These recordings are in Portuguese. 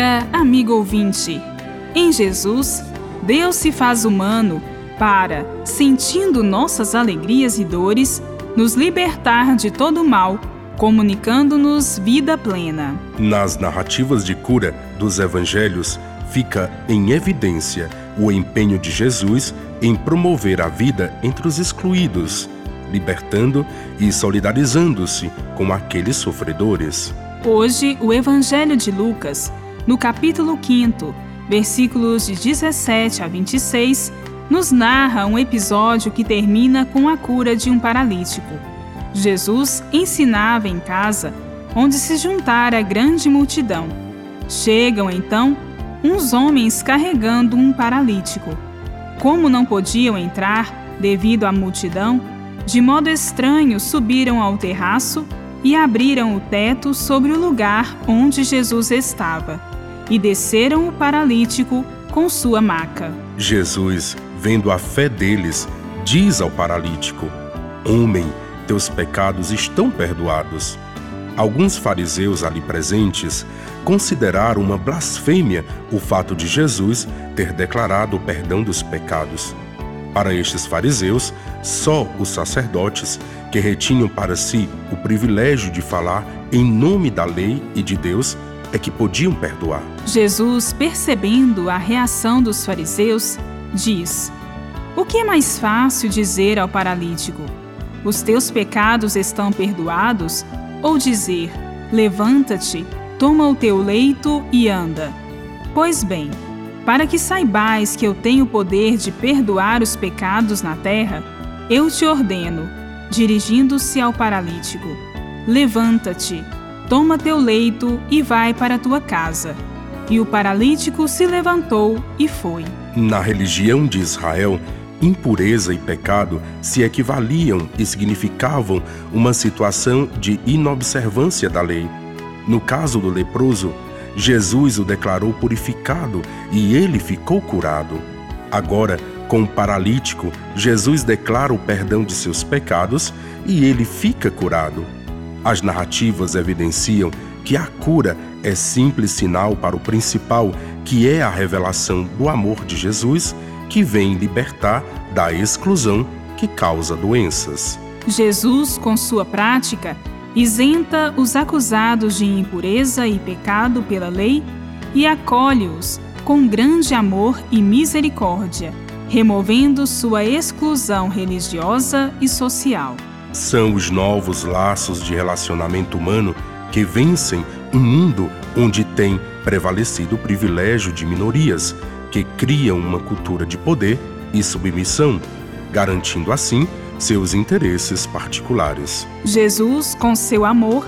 amigo ouvinte, em Jesus, Deus se faz humano para, sentindo nossas alegrias e dores, nos libertar de todo mal, comunicando-nos vida plena. Nas narrativas de cura dos evangelhos, fica em evidência o empenho de Jesus em promover a vida entre os excluídos, libertando e solidarizando-se com aqueles sofredores. Hoje, o Evangelho de Lucas, no capítulo 5, versículos de 17 a 26, nos narra um episódio que termina com a cura de um paralítico. Jesus ensinava em casa, onde se juntara grande multidão. Chegam então uns homens carregando um paralítico. Como não podiam entrar devido à multidão, de modo estranho subiram ao terraço e abriram o teto sobre o lugar onde Jesus estava, e desceram o paralítico com sua maca. Jesus vendo a fé deles, diz ao paralítico: Homem, teus pecados estão perdoados. Alguns fariseus ali presentes consideraram uma blasfêmia o fato de Jesus ter declarado o perdão dos pecados. Para estes fariseus, só os sacerdotes, que retinham para si o privilégio de falar em nome da lei e de Deus, é que podiam perdoar. Jesus, percebendo a reação dos fariseus, diz: O que é mais fácil dizer ao paralítico? Os teus pecados estão perdoados? Ou dizer: Levanta-te, toma o teu leito e anda? Pois bem, para que saibais que eu tenho poder de perdoar os pecados na terra, eu te ordeno, dirigindo-se ao paralítico: Levanta-te, toma teu leito e vai para tua casa. E o paralítico se levantou e foi. Na religião de Israel, impureza e pecado se equivaliam e significavam uma situação de inobservância da lei. No caso do leproso, Jesus o declarou purificado e ele ficou curado. Agora, com o paralítico, Jesus declara o perdão de seus pecados e ele fica curado. As narrativas evidenciam que a cura é simples sinal para o principal, que é a revelação do amor de Jesus, que vem libertar da exclusão que causa doenças. Jesus, com sua prática, isenta os acusados de impureza e pecado pela lei e acolhe-os com grande amor e misericórdia, removendo sua exclusão religiosa e social. São os novos laços de relacionamento humano que vencem um mundo onde tem prevalecido o privilégio de minorias, que criam uma cultura de poder e submissão, garantindo assim seus interesses particulares. Jesus, com seu amor,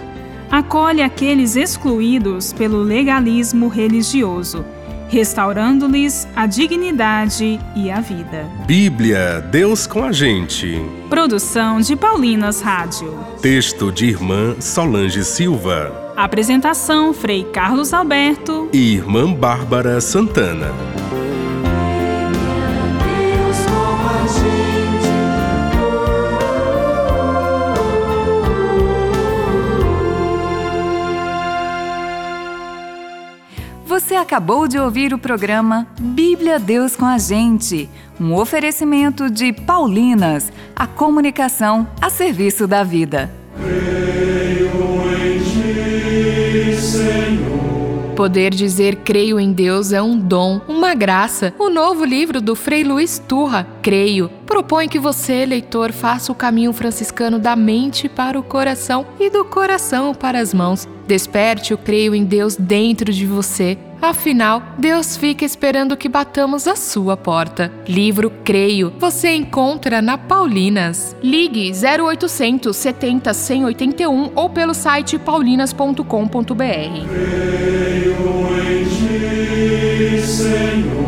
acolhe aqueles excluídos pelo legalismo religioso restaurando-lhes a dignidade e a vida. Bíblia, Deus com a gente. Produção de Paulinas Rádio. Texto de irmã Solange Silva. Apresentação Frei Carlos Alberto e irmã Bárbara Santana. Acabou de ouvir o programa Bíblia Deus com a Gente, um oferecimento de Paulinas, a comunicação a serviço da vida. Creio em ti, Senhor. Poder dizer creio em Deus é um dom, uma graça. O novo livro do Frei Luiz Turra, Creio, propõe que você, leitor, faça o caminho franciscano da mente para o coração e do coração para as mãos. Desperte o creio em Deus dentro de você Afinal, Deus fica esperando que batamos a sua porta. Livro Creio você encontra na Paulinas. Ligue 0800 70 181 ou pelo site paulinas.com.br. Creio em ti, Senhor.